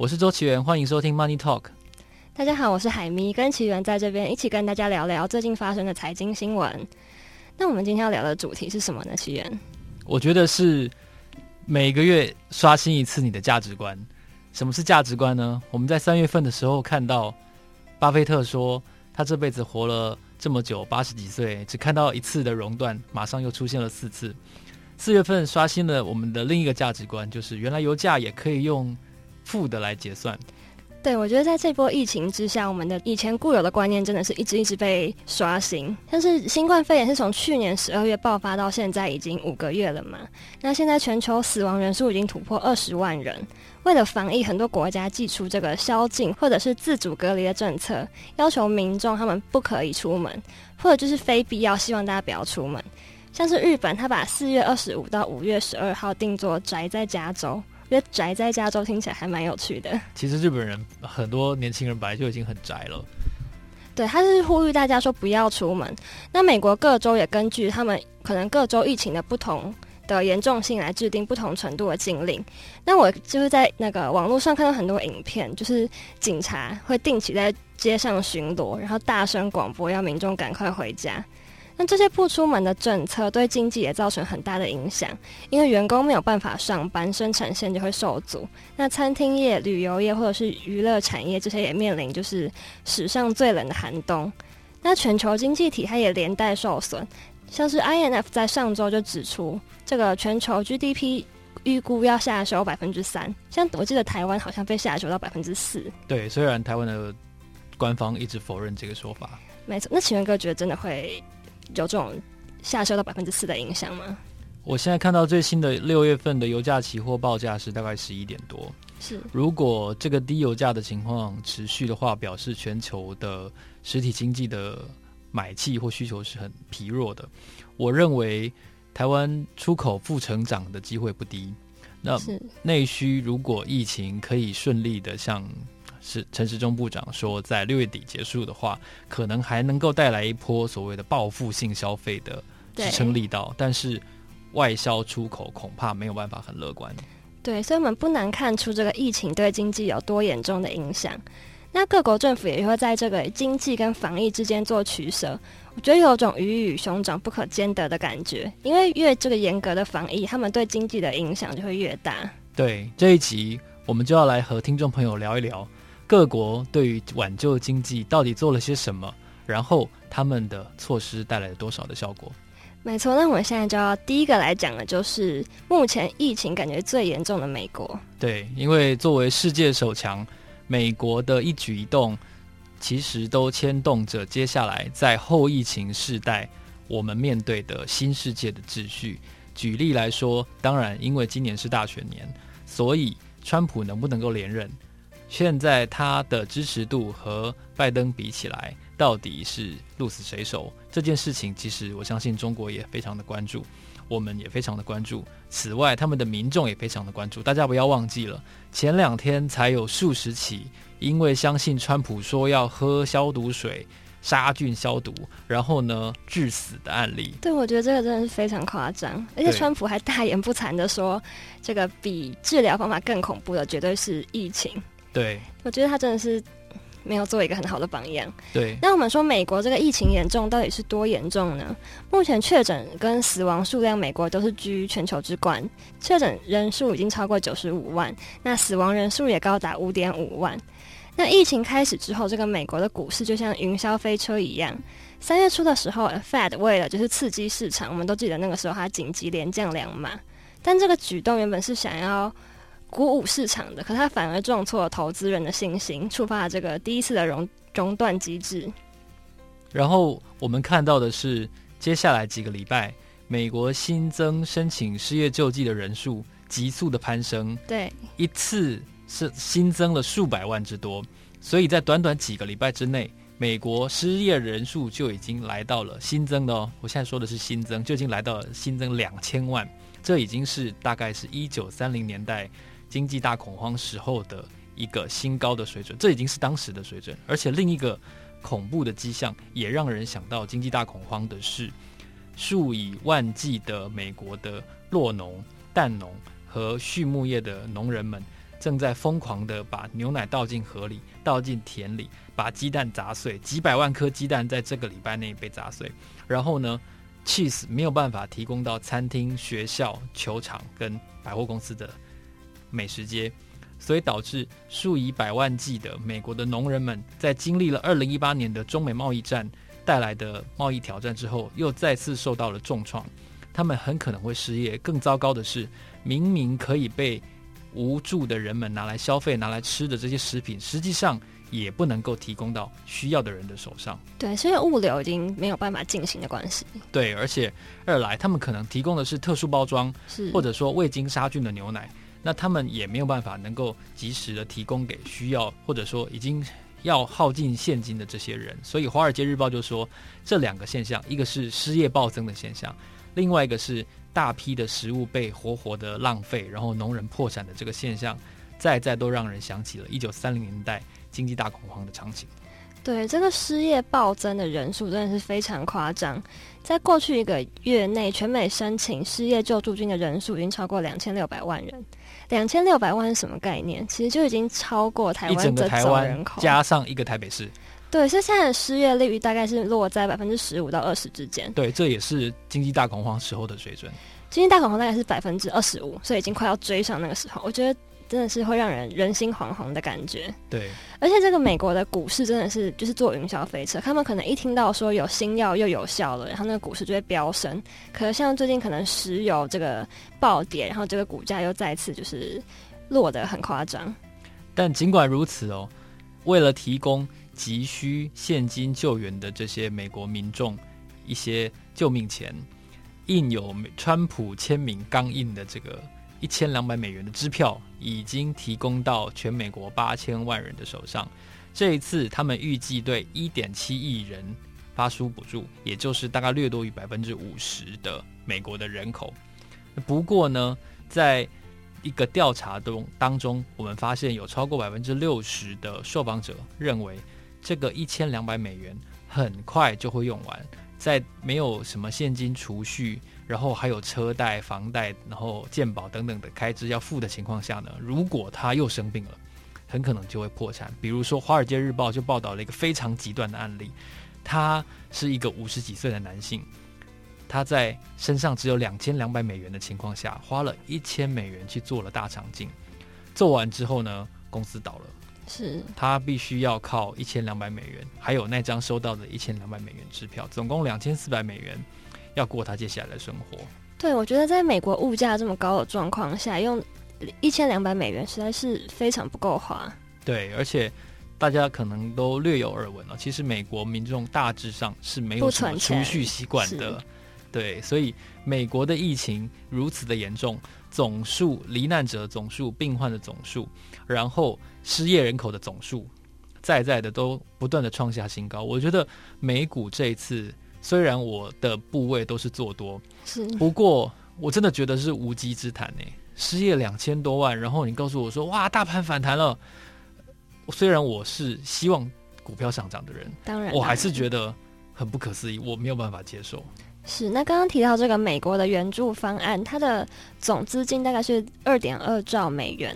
我是周奇源，欢迎收听 Money Talk。大家好，我是海咪，跟奇源在这边一起跟大家聊聊最近发生的财经新闻。那我们今天要聊的主题是什么呢？奇源，我觉得是每个月刷新一次你的价值观。什么是价值观呢？我们在三月份的时候看到巴菲特说，他这辈子活了这么久，八十几岁，只看到一次的熔断，马上又出现了四次。四月份刷新了我们的另一个价值观，就是原来油价也可以用负的来结算。对，我觉得在这波疫情之下，我们的以前固有的观念真的是一直一直被刷新。但是新冠肺炎是从去年十二月爆发到现在已经五个月了嘛？那现在全球死亡人数已经突破二十万人。为了防疫，很多国家祭出这个宵禁或者是自主隔离的政策，要求民众他们不可以出门，或者就是非必要，希望大家不要出门。像是日本，他把四月二十五到五月十二号定做宅在加州。觉得宅在加州听起来还蛮有趣的。其实日本人很多年轻人本来就已经很宅了。对，他是呼吁大家说不要出门。那美国各州也根据他们可能各州疫情的不同的严重性来制定不同程度的禁令。那我就是在那个网络上看到很多影片，就是警察会定期在街上巡逻，然后大声广播要民众赶快回家。那这些不出门的政策对经济也造成很大的影响，因为员工没有办法上班，生产线就会受阻。那餐厅业、旅游业或者是娱乐产业这些也面临就是史上最冷的寒冬。那全球经济体它也连带受损，像是 INF 在上周就指出，这个全球 GDP 预估要下修百分之三，像我记得台湾好像被下修到百分之四。对，虽然台湾的官方一直否认这个说法。没错，那请问哥觉得真的会？有这种下修到百分之四的影响吗？我现在看到最新的六月份的油价期货报价是大概十一点多。是，如果这个低油价的情况持续的话，表示全球的实体经济的买气或需求是很疲弱的。我认为台湾出口负成长的机会不低。那内需如果疫情可以顺利的像。是陈时中部长说，在六月底结束的话，可能还能够带来一波所谓的报复性消费的支撑力道，但是外销出口恐怕没有办法很乐观。对，所以我们不难看出这个疫情对经济有多严重的影响。那各国政府也会在这个经济跟防疫之间做取舍。我觉得有种鱼与熊掌不可兼得的感觉，因为越这个严格的防疫，他们对经济的影响就会越大。对，这一集我们就要来和听众朋友聊一聊。各国对于挽救经济到底做了些什么？然后他们的措施带来了多少的效果？没错，那我们现在就要第一个来讲的，就是目前疫情感觉最严重的美国。对，因为作为世界首强，美国的一举一动其实都牵动着接下来在后疫情时代我们面对的新世界的秩序。举例来说，当然，因为今年是大选年，所以川普能不能够连任？现在他的支持度和拜登比起来，到底是鹿死谁手？这件事情，其实我相信中国也非常的关注，我们也非常的关注。此外，他们的民众也非常的关注。大家不要忘记了，前两天才有数十起因为相信川普说要喝消毒水、杀菌消毒，然后呢致死的案例。对，我觉得这个真的是非常夸张。而且川普还大言不惭的说，这个比治疗方法更恐怖的，绝对是疫情。对，我觉得他真的是没有做一个很好的榜样。对，那我们说美国这个疫情严重，到底是多严重呢？目前确诊跟死亡数量，美国都是居全球之冠，确诊人数已经超过九十五万，那死亡人数也高达五点五万。那疫情开始之后，这个美国的股市就像云霄飞车一样。三月初的时候，Fed 为了就是刺激市场，我们都记得那个时候他紧急连降两码，但这个举动原本是想要。鼓舞市场的，可他反而撞错了投资人的信心，触发了这个第一次的熔熔断机制。然后我们看到的是，接下来几个礼拜，美国新增申请失业救济的人数急速的攀升，对，一次是新增了数百万之多，所以在短短几个礼拜之内，美国失业人数就已经来到了新增的哦，我现在说的是新增，就已经来到了新增两千万，这已经是大概是一九三零年代。经济大恐慌时候的一个新高的水准，这已经是当时的水准。而且另一个恐怖的迹象，也让人想到经济大恐慌的是，数以万计的美国的酪农、蛋农和畜牧业的农人们，正在疯狂的把牛奶倒进河里、倒进田里，把鸡蛋砸碎，几百万颗鸡蛋在这个礼拜内被砸碎。然后呢，cheese 没有办法提供到餐厅、学校、球场跟百货公司的美食街，所以导致数以百万计的美国的农人们在经历了二零一八年的中美贸易战带来的贸易挑战之后，又再次受到了重创。他们很可能会失业。更糟糕的是，明明可以被无助的人们拿来消费、拿来吃的这些食品，实际上也不能够提供到需要的人的手上。对，所以物流已经没有办法进行的关系。对，而且二来，他们可能提供的是特殊包装，是或者说未经杀菌的牛奶，那他们也没有办法能够及时的提供给需要，或者说已经要耗尽现金的这些人。所以，《华尔街日报》就说，这两个现象，一个是失业暴增的现象。另外一个是大批的食物被活活的浪费，然后农人破产的这个现象，再再都让人想起了一九三零年代经济大恐慌的场景。对，这个失业暴增的人数真的是非常夸张，在过去一个月内，全美申请失业救助金的人数已经超过两千六百万人。两千六百万是什么概念？其实就已经超过台湾的总人口，加上一个台北市。对，所以现在的失业率大概是落在百分之十五到二十之间。对，这也是经济大恐慌时候的水准。经济大恐慌大概是百分之二十五，所以已经快要追上那个时候。我觉得真的是会让人人心惶惶的感觉。对，而且这个美国的股市真的是就是坐云霄飞车，他们可能一听到说有新药又有效了，然后那个股市就会飙升。可是像最近可能石油这个暴跌，然后这个股价又再次就是落得很夸张。但尽管如此哦，为了提供。急需现金救援的这些美国民众，一些救命钱，印有川普签名钢印的这个一千两百美元的支票，已经提供到全美国八千万人的手上。这一次，他们预计对一点七亿人发出补助，也就是大概略多于百分之五十的美国的人口。不过呢，在一个调查中当中，我们发现有超过百分之六十的受访者认为。这个一千两百美元很快就会用完，在没有什么现金储蓄，然后还有车贷、房贷，然后健保等等的开支要付的情况下呢，如果他又生病了，很可能就会破产。比如说，《华尔街日报》就报道了一个非常极端的案例，他是一个五十几岁的男性，他在身上只有两千两百美元的情况下，花了一千美元去做了大肠镜，做完之后呢，公司倒了。是他必须要靠一千两百美元，还有那张收到的一千两百美元支票，总共两千四百美元，要过他接下来的生活。对，我觉得在美国物价这么高的状况下，用一千两百美元实在是非常不够花。对，而且大家可能都略有耳闻了，其实美国民众大致上是没有什么储蓄习惯的。对，所以美国的疫情如此的严重，总数罹难者总数、病患的总数，然后失业人口的总数，在在的都不断的创下新高。我觉得美股这一次，虽然我的部位都是做多，是不过我真的觉得是无稽之谈呢。失业两千多万，然后你告诉我说，哇，大盘反弹了。虽然我是希望股票上涨的人，当然，我还是觉得很不可思议，我没有办法接受。是，那刚刚提到这个美国的援助方案，它的总资金大概是二点二兆美元。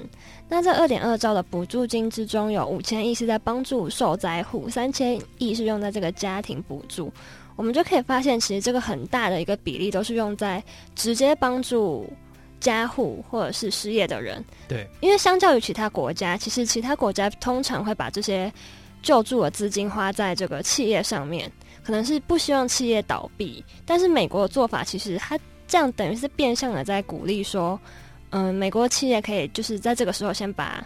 那这二点二兆的补助金之中，有五千亿是在帮助受灾户，三千亿是用在这个家庭补助。我们就可以发现，其实这个很大的一个比例都是用在直接帮助家户或者是失业的人。对，因为相较于其他国家，其实其他国家通常会把这些救助的资金花在这个企业上面。可能是不希望企业倒闭，但是美国的做法其实它这样等于是变相的在鼓励说，嗯、美国企业可以就是在这个时候先把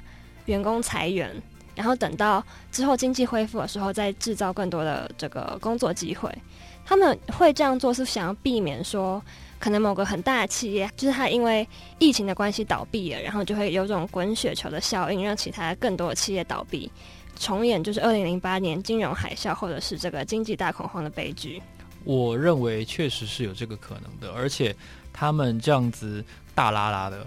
员工裁员，然后等到之后经济恢复的时候再制造更多的这个工作机会。他们会这样做是想要避免说，可能某个很大的企业就是它因为疫情的关系倒闭了，然后就会有种滚雪球的效应，让其他更多的企业倒闭。重演就是二零零八年金融海啸，或者是这个经济大恐慌的悲剧。我认为确实是有这个可能的，而且他们这样子大拉拉的、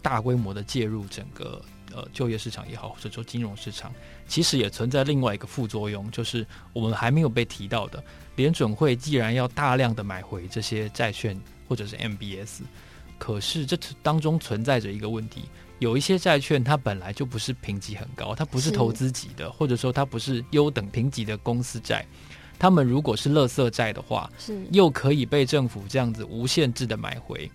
大规模的介入整个呃就业市场也好，或者说金融市场，其实也存在另外一个副作用，就是我们还没有被提到的，联准会既然要大量的买回这些债券或者是 MBS，可是这当中存在着一个问题。有一些债券它本来就不是评级很高，它不是投资级的，或者说它不是优等评级的公司债。他们如果是垃圾债的话，是又可以被政府这样子无限制的买回，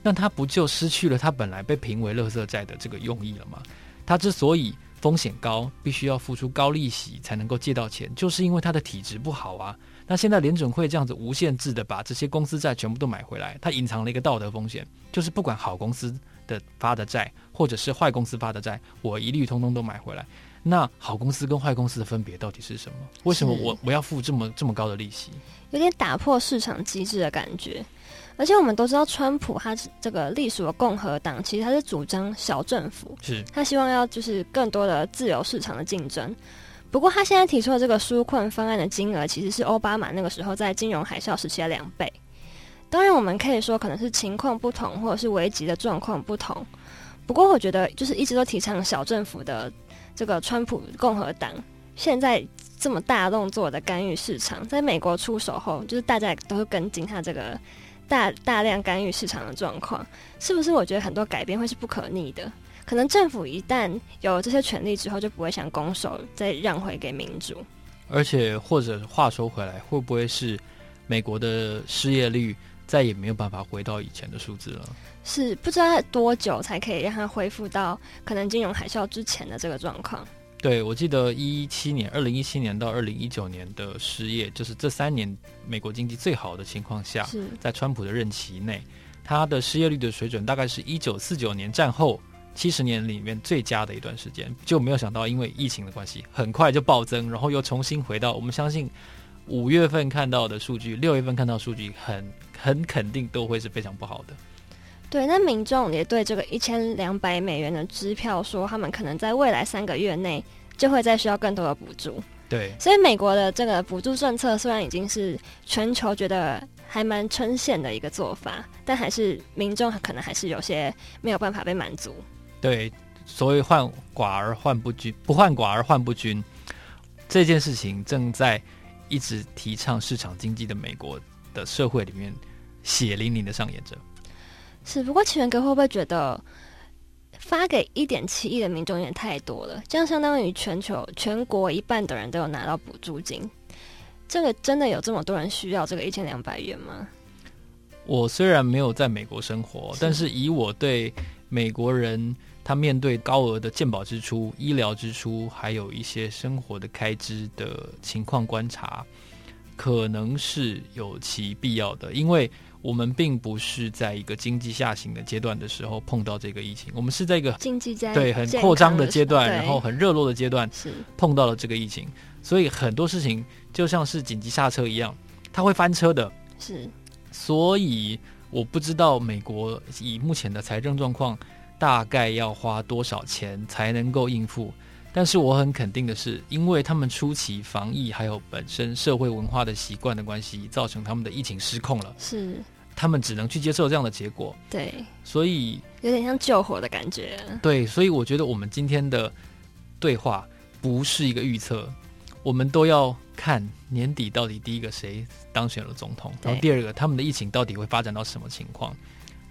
那它不就失去了它本来被评为垃圾债的这个用意了吗？它之所以风险高，必须要付出高利息才能够借到钱，就是因为它的体质不好啊。那现在联准会这样子无限制的把这些公司债全部都买回来，它隐藏了一个道德风险，就是不管好公司的发的债，或者是坏公司发的债，我一律通通都买回来。那好公司跟坏公司的分别到底是什么？为什么我我要付这么这么高的利息？有点打破市场机制的感觉。而且我们都知道，川普他这个隶属的共和党，其实他是主张小政府，是他希望要就是更多的自由市场的竞争。不过他现在提出的这个纾困方案的金额，其实是奥巴马那个时候在金融海啸时期的两倍。当然，我们可以说可能是情况不同，或者是危急的状况不同。不过，我觉得就是一直都提倡小政府的。这个川普共和党现在这么大动作的干预市场，在美国出手后，就是大家都会跟进他这个大大量干预市场的状况，是不是？我觉得很多改变会是不可逆的。可能政府一旦有这些权利之后，就不会想拱手再让回给民主。而且，或者话说回来，会不会是美国的失业率再也没有办法回到以前的数字了？是不知道多久才可以让它恢复到可能金融海啸之前的这个状况。对，我记得一七年，二零一七年到二零一九年的失业，就是这三年美国经济最好的情况下，在川普的任期内，他的失业率的水准大概是一九四九年战后七十年里面最佳的一段时间，就没有想到因为疫情的关系，很快就暴增，然后又重新回到我们相信五月份看到的数据，六月份看到数据很很肯定都会是非常不好的。对，那民众也对这个一千两百美元的支票说，他们可能在未来三个月内就会再需要更多的补助。对，所以美国的这个补助政策虽然已经是全球觉得还蛮称羡的一个做法，但还是民众可能还是有些没有办法被满足。对，所谓患寡而患不均，不患寡而患不均，这件事情正在一直提倡市场经济的美国的社会里面血淋淋的上演着。是，不过起源哥会不会觉得发给一点七亿的民众有点太多了？这样相当于全球全国一半的人都有拿到补助金，这个真的有这么多人需要这个一千两百元吗？我虽然没有在美国生活，但是以我对美国人他面对高额的健保支出、医疗支出，还有一些生活的开支的情况观察，可能是有其必要的，因为。我们并不是在一个经济下行的阶段的时候碰到这个疫情，我们是在一个经济在对很扩张的阶段，然后很热络的阶段，是碰到了这个疫情，所以很多事情就像是紧急刹车一样，它会翻车的。是，所以我不知道美国以目前的财政状况，大概要花多少钱才能够应付。但是我很肯定的是，因为他们初期防疫还有本身社会文化的习惯的关系，造成他们的疫情失控了。是，他们只能去接受这样的结果。对，所以有点像救火的感觉。对，所以我觉得我们今天的对话不是一个预测，我们都要看年底到底第一个谁当选了总统，然后第二个他们的疫情到底会发展到什么情况。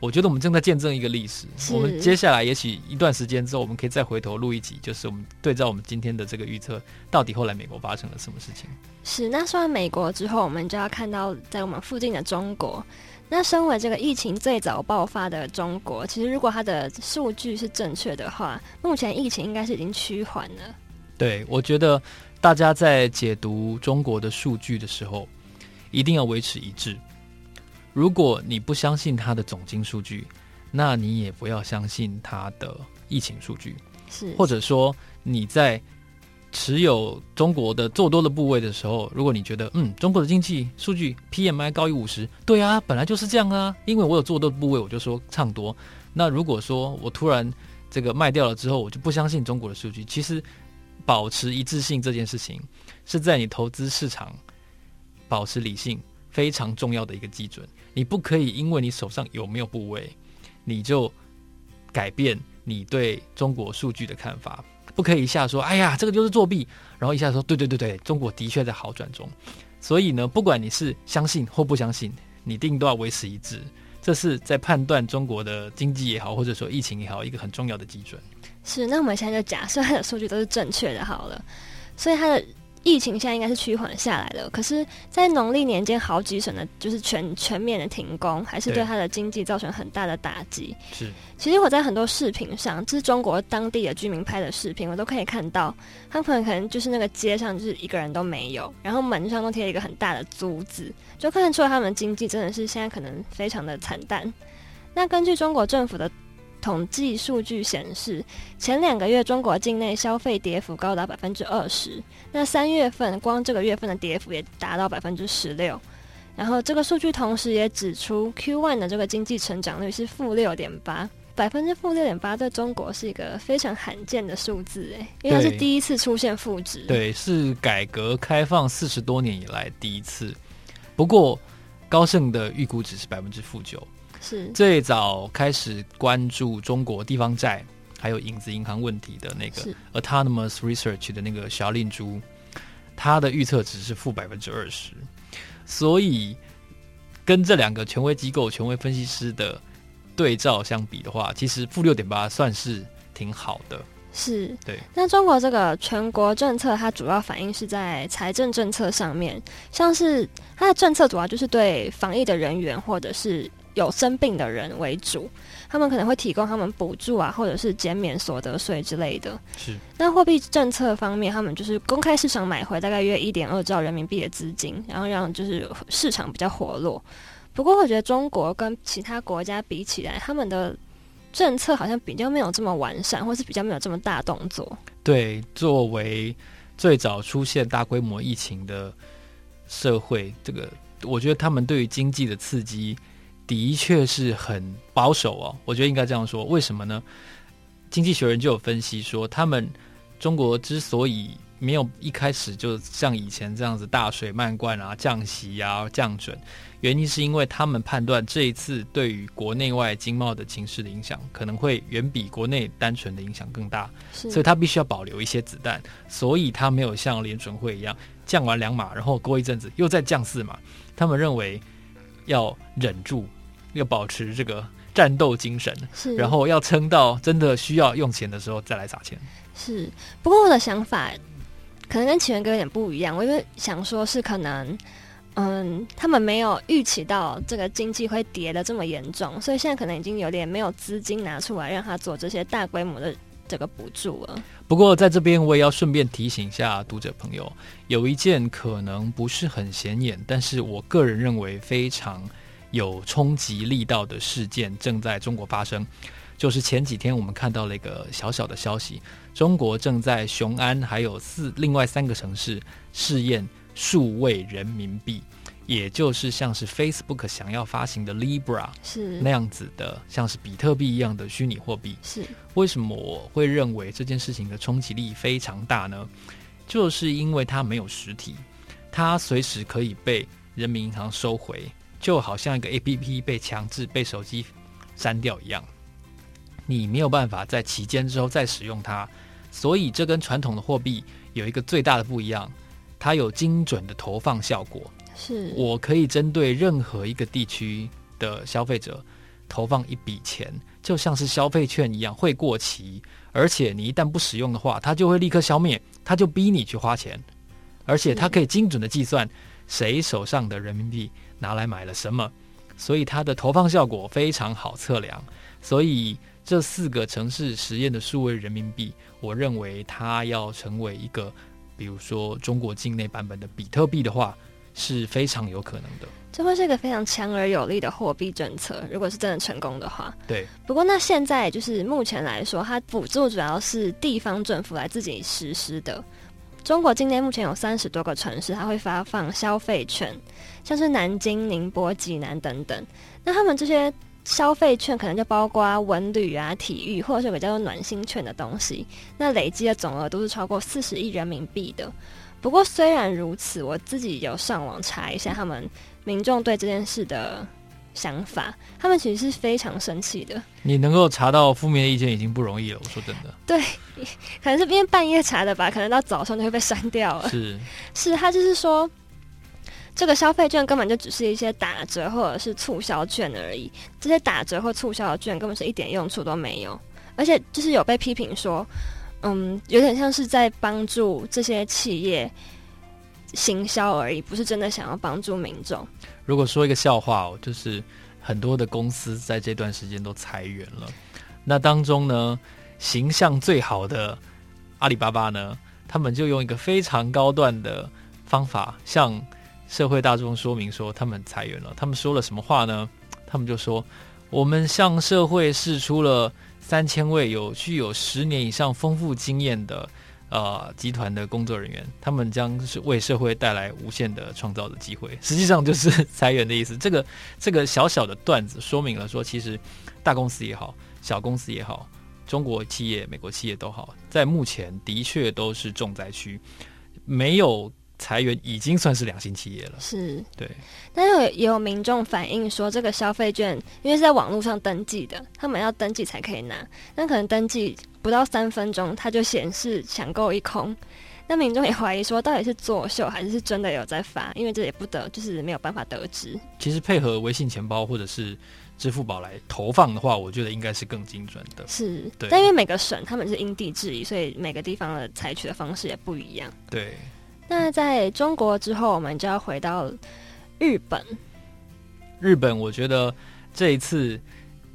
我觉得我们正在见证一个历史。我们接下来也许一段时间之后，我们可以再回头录一集，就是我们对照我们今天的这个预测，到底后来美国发生了什么事情？是。那说完美国之后，我们就要看到在我们附近的中国。那身为这个疫情最早爆发的中国，其实如果它的数据是正确的话，目前疫情应该是已经趋缓了。对，我觉得大家在解读中国的数据的时候，一定要维持一致。如果你不相信它的总经数据，那你也不要相信它的疫情数据。是，或者说你在持有中国的做多的部位的时候，如果你觉得嗯，中国的经济数据 PMI 高于五十，对啊，本来就是这样啊，因为我有做多的部位，我就说唱多。那如果说我突然这个卖掉了之后，我就不相信中国的数据。其实保持一致性这件事情，是在你投资市场保持理性非常重要的一个基准。你不可以因为你手上有没有部位，你就改变你对中国数据的看法。不可以一下说，哎呀，这个就是作弊，然后一下说，对对对对，中国的确在好转中。所以呢，不管你是相信或不相信，你一定都要维持一致。这是在判断中国的经济也好，或者说疫情也好，一个很重要的基准。是，那我们现在就假设它的数据都是正确的，好了，所以它的。疫情现在应该是趋缓下来了，可是，在农历年间，好几省的就是全全面的停工，还是对它的经济造成很大的打击。是，其实我在很多视频上，这是中国当地的居民拍的视频，我都可以看到，他们可能就是那个街上就是一个人都没有，然后门上都贴了一个很大的租字，就看得出来他们经济真的是现在可能非常的惨淡。那根据中国政府的。统计数据显示，前两个月中国境内消费跌幅高达百分之二十。那三月份光这个月份的跌幅也达到百分之十六。然后这个数据同时也指出，Q1 的这个经济成长率是负六点八，百分之负六点八，在中国是一个非常罕见的数字，哎，因为它是第一次出现负值。对，是改革开放四十多年以来第一次。不过高盛的预估值是百分之负九。是最早开始关注中国地方债还有影子银行问题的那个 Autonomous Research 的那个小令珠，他的预测值是负百分之二十，所以跟这两个权威机构、权威分析师的对照相比的话，其实负六点八算是挺好的。是对。那中国这个全国政策，它主要反映是在财政政策上面，像是它的政策主要就是对防疫的人员或者是。有生病的人为主，他们可能会提供他们补助啊，或者是减免所得税之类的。是。那货币政策方面，他们就是公开市场买回大概约一点二兆人民币的资金，然后让就是市场比较活络。不过，我觉得中国跟其他国家比起来，他们的政策好像比较没有这么完善，或是比较没有这么大动作。对，作为最早出现大规模疫情的社会，这个我觉得他们对于经济的刺激。的确是很保守哦，我觉得应该这样说。为什么呢？经济学人就有分析说，他们中国之所以没有一开始就像以前这样子大水漫灌啊、降息啊、降准，原因是因为他们判断这一次对于国内外经贸的情势的影响可能会远比国内单纯的影响更大，所以他必须要保留一些子弹，所以他没有像联准会一样降完两码，然后过一阵子又再降四码。他们认为。要忍住，要保持这个战斗精神，是，然后要撑到真的需要用钱的时候再来撒钱。是，不过我的想法可能跟起源哥有点不一样。我因为想说，是可能，嗯，他们没有预期到这个经济会跌的这么严重，所以现在可能已经有点没有资金拿出来让他做这些大规模的。这个补助了。不过在这边我也要顺便提醒一下读者朋友，有一件可能不是很显眼，但是我个人认为非常有冲击力道的事件正在中国发生。就是前几天我们看到了一个小小的消息，中国正在雄安还有四另外三个城市试验数位人民币。也就是像是 Facebook 想要发行的 Libra 是那样子的，像是比特币一样的虚拟货币。是为什么我会认为这件事情的冲击力非常大呢？就是因为它没有实体，它随时可以被人民银行收回，就好像一个 APP 被强制被手机删掉一样，你没有办法在期间之后再使用它。所以这跟传统的货币有一个最大的不一样，它有精准的投放效果。是我可以针对任何一个地区的消费者投放一笔钱，就像是消费券一样会过期，而且你一旦不使用的话，它就会立刻消灭，它就逼你去花钱，而且它可以精准的计算谁手上的人民币拿来买了什么，所以它的投放效果非常好测量。所以这四个城市实验的数位人民币，我认为它要成为一个，比如说中国境内版本的比特币的话。是非常有可能的，这会是一个非常强而有力的货币政策。如果是真的成功的话，对。不过那现在就是目前来说，它补助主要是地方政府来自己实施的。中国境内目前有三十多个城市，它会发放消费券，像是南京、宁波、济南等等。那他们这些消费券可能就包括文旅啊、体育，或者是有个叫做暖心券的东西。那累积的总额都是超过四十亿人民币的。不过虽然如此，我自己有上网查一下他们民众对这件事的想法，他们其实是非常生气的。你能够查到负面的意见已经不容易了，我说真的。对，可能是因为半夜查的吧，可能到早上就会被删掉了。是，是他就是说，这个消费券根本就只是一些打折或者是促销券而已，这些打折或促销的券根本是一点用处都没有，而且就是有被批评说，嗯，有点像是在帮助这些企业行销而已，不是真的想要帮助民众。如果说一个笑话哦，就是很多的公司在这段时间都裁员了，那当中呢，形象最好的阿里巴巴呢，他们就用一个非常高段的方法向社会大众说明说他们裁员了。他们说了什么话呢？他们就说：“我们向社会释出了三千位有具有十年以上丰富经验的呃集团的工作人员，他们将是为社会带来无限的创造的机会。”实际上就是 裁员的意思。这个这个小小的段子说明了说，其实大公司也好，小公司也好。中国企业、美国企业都好，在目前的确都是重灾区，没有裁员已经算是良心企业了。是，对。但是也有民众反映说，这个消费券因为是在网络上登记的，他们要登记才可以拿，但可能登记不到三分钟，它就显示抢购一空。那民众也怀疑说，到底是作秀还是真的有在发？因为这也不得，就是没有办法得知。其实配合微信钱包或者是。支付宝来投放的话，我觉得应该是更精准的。是，对。但因为每个省他们是因地制宜，所以每个地方的采取的方式也不一样。对。那在中国之后，我们就要回到日本。日本，我觉得这一次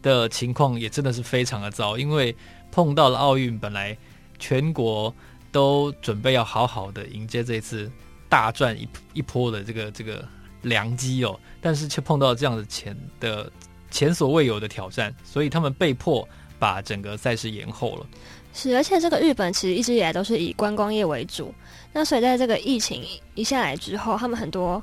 的情况也真的是非常的糟，因为碰到了奥运，本来全国都准备要好好的迎接这一次大赚一一波的这个这个良机哦，但是却碰到这样的钱的。前所未有的挑战，所以他们被迫把整个赛事延后了。是，而且这个日本其实一直以来都是以观光业为主。那所以在这个疫情一下来之后，他们很多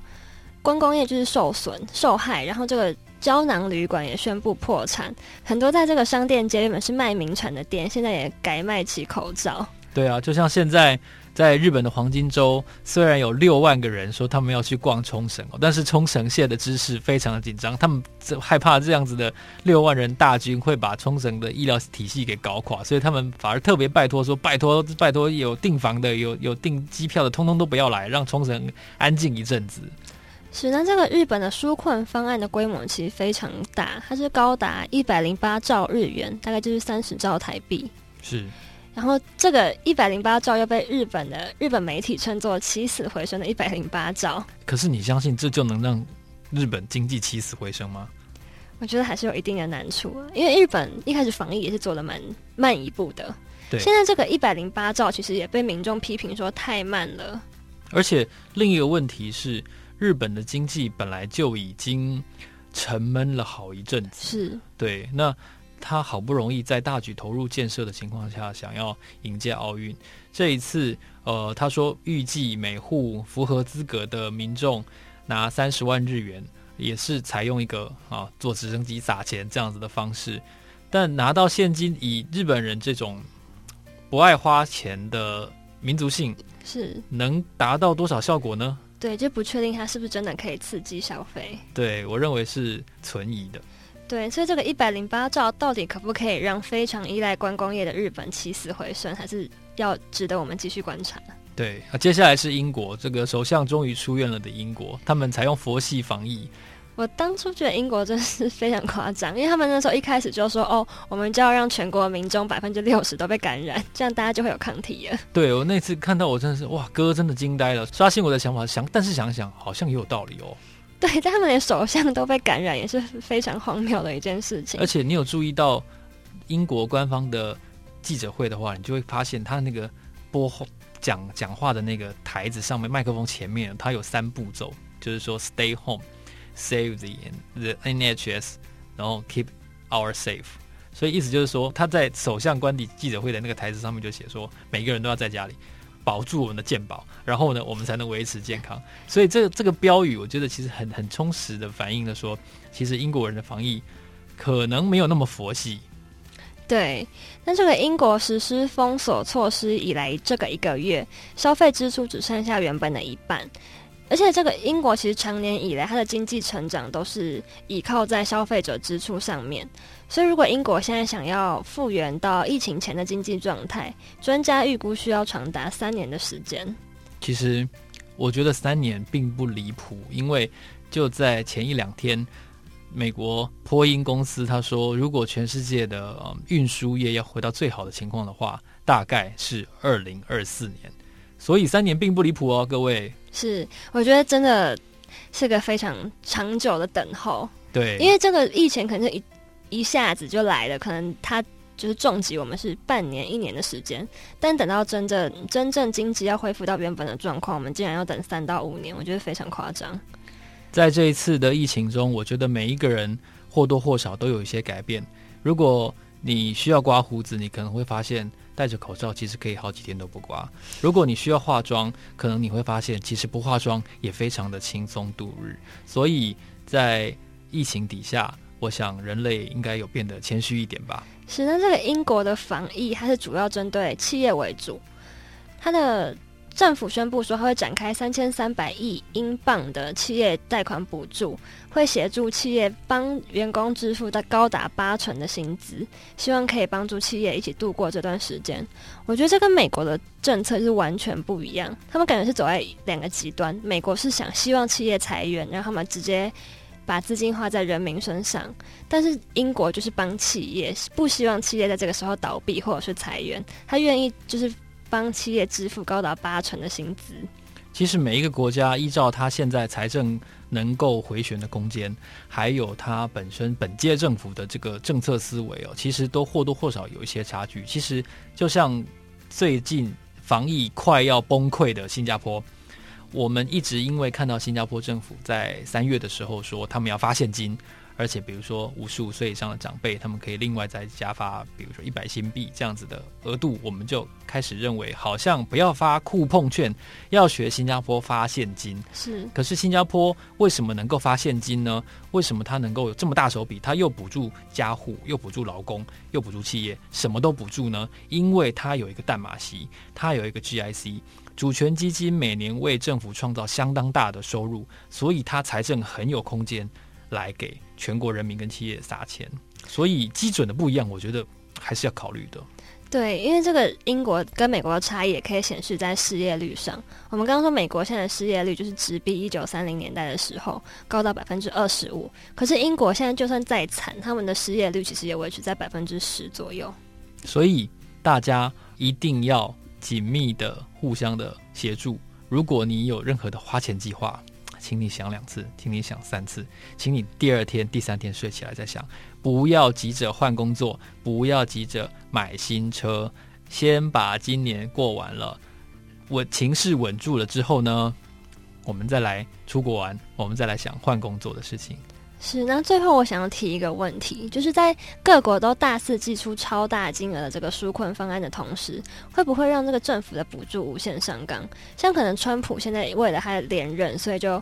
观光业就是受损、受害，然后这个胶囊旅馆也宣布破产。很多在这个商店街原本是卖名产的店，现在也改卖起口罩。对啊，就像现在。在日本的黄金周，虽然有六万个人说他们要去逛冲绳，但是冲绳县的知识非常的紧张，他们害怕这样子的六万人大军会把冲绳的医疗体系给搞垮，所以他们反而特别拜托说：“拜托，拜托，有订房的、有有订机票的，通通都不要来，让冲绳安静一阵子。”是，那这个日本的纾困方案的规模其实非常大，它是高达一百零八兆日元，大概就是三十兆台币。是。然后这个一百零八兆又被日本的日本媒体称作起死回生的一百零八兆。可是你相信这就能让日本经济起死回生吗？我觉得还是有一定的难处，因为日本一开始防疫也是做的蛮慢一步的。对，现在这个一百零八兆其实也被民众批评说太慢了。而且另一个问题是，日本的经济本来就已经沉闷了好一阵子。是，对，那。他好不容易在大举投入建设的情况下，想要迎接奥运。这一次，呃，他说预计每户符合资格的民众拿三十万日元，也是采用一个啊坐直升机撒钱这样子的方式。但拿到现金，以日本人这种不爱花钱的民族性，是能达到多少效果呢？对，就不确定他是不是真的可以刺激消费。对，我认为是存疑的。对，所以这个一百零八兆到底可不可以让非常依赖观光业的日本起死回生，还是要值得我们继续观察？对，啊，接下来是英国，这个首相终于出院了的英国，他们采用佛系防疫。我当初觉得英国真是非常夸张，因为他们那时候一开始就说：“哦，我们就要让全国民众百分之六十都被感染，这样大家就会有抗体了。”对，我那次看到，我真的是哇，哥真的惊呆了，刷新我的想法。想，但是想想好像也有道理哦。对，他们连首相都被感染，也是非常荒谬的一件事情。而且你有注意到英国官方的记者会的话，你就会发现他那个播讲讲话的那个台子上面，麦克风前面，他有三步骤，就是说 “Stay home, save the the NHS”，然后 “Keep our safe”。所以意思就是说，他在首相官邸记者会的那个台子上面就写说，每个人都要在家里。保住我们的健保，然后呢，我们才能维持健康。所以这个这个标语，我觉得其实很很充实的反映了说，其实英国人的防疫可能没有那么佛系。对，那这个英国实施封锁措施以来，这个一个月消费支出只剩下原本的一半。而且这个英国其实长年以来，它的经济成长都是依靠在消费者支出上面。所以，如果英国现在想要复原到疫情前的经济状态，专家预估需要长达三年的时间。其实，我觉得三年并不离谱，因为就在前一两天，美国波音公司他说，如果全世界的运输业要回到最好的情况的话，大概是二零二四年。所以三年并不离谱哦，各位。是，我觉得真的是个非常长久的等候。对，因为这个疫情可能是一一下子就来了，可能他。就是重击我们是半年一年的时间，但等到真正真正经济要恢复到原本的状况，我们竟然要等三到五年，我觉得非常夸张。在这一次的疫情中，我觉得每一个人或多或少都有一些改变。如果你需要刮胡子，你可能会发现戴着口罩其实可以好几天都不刮；如果你需要化妆，可能你会发现其实不化妆也非常的轻松度日。所以在疫情底下，我想人类应该有变得谦虚一点吧。是，那这个英国的防疫，它是主要针对企业为主。它的政府宣布说，它会展开三千三百亿英镑的企业贷款补助，会协助企业帮员工支付到高达八成的薪资，希望可以帮助企业一起度过这段时间。我觉得这跟美国的政策是完全不一样，他们感觉是走在两个极端。美国是想希望企业裁员，让他们直接。把资金花在人民身上，但是英国就是帮企业，不希望企业在这个时候倒闭或者是裁员，他愿意就是帮企业支付高达八成的薪资。其实每一个国家依照他现在财政能够回旋的空间，还有他本身本届政府的这个政策思维哦，其实都或多或少有一些差距。其实就像最近防疫快要崩溃的新加坡。我们一直因为看到新加坡政府在三月的时候说他们要发现金，而且比如说五十五岁以上的长辈，他们可以另外再加发，比如说一百新币这样子的额度，我们就开始认为好像不要发酷碰券，要学新加坡发现金。是，可是新加坡为什么能够发现金呢？为什么它能够有这么大手笔？它又补助家户，又补助劳工，又补助企业，什么都补助呢？因为它有一个淡马锡，它有一个 GIC。主权基金每年为政府创造相当大的收入，所以他财政很有空间来给全国人民跟企业撒钱。所以基准的不一样，我觉得还是要考虑的。对，因为这个英国跟美国的差异也可以显示在失业率上。我们刚刚说美国现在的失业率就是直逼一九三零年代的时候，高到百分之二十五。可是英国现在就算再惨，他们的失业率其实也维持在百分之十左右。所以大家一定要。紧密的互相的协助。如果你有任何的花钱计划，请你想两次，请你想三次，请你第二天、第三天睡起来再想，不要急着换工作，不要急着买新车，先把今年过完了，稳情势稳住了之后呢，我们再来出国玩，我们再来想换工作的事情。是，那最后我想要提一个问题，就是在各国都大肆祭出超大金额的这个纾困方案的同时，会不会让这个政府的补助无限上纲？像可能川普现在为了他的连任，所以就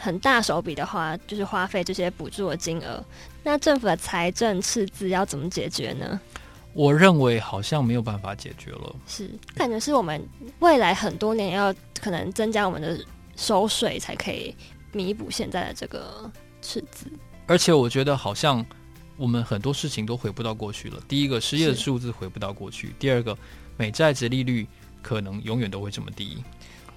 很大手笔的花，就是花费这些补助的金额。那政府的财政赤字要怎么解决呢？我认为好像没有办法解决了。是，感觉是我们未来很多年要可能增加我们的收税，才可以弥补现在的这个。赤字，而且我觉得好像我们很多事情都回不到过去了。第一个，失业的数字回不到过去；第二个，美债值利率可能永远都会这么低。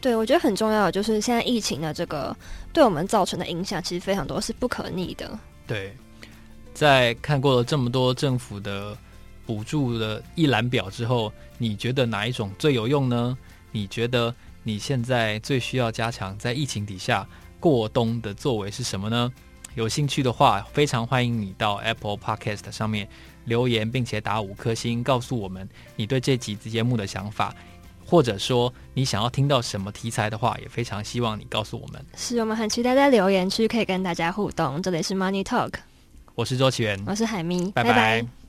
对，我觉得很重要的就是现在疫情的这个对我们造成的影响，其实非常多，是不可逆的。对，在看过了这么多政府的补助的一览表之后，你觉得哪一种最有用呢？你觉得你现在最需要加强在疫情底下过冬的作为是什么呢？有兴趣的话，非常欢迎你到 Apple Podcast 上面留言，并且打五颗星，告诉我们你对这集节目的想法，或者说你想要听到什么题材的话，也非常希望你告诉我们。是我们很期待在留言区可以跟大家互动。这里是 Money Talk，我是周启源，我是海咪，拜拜。拜拜。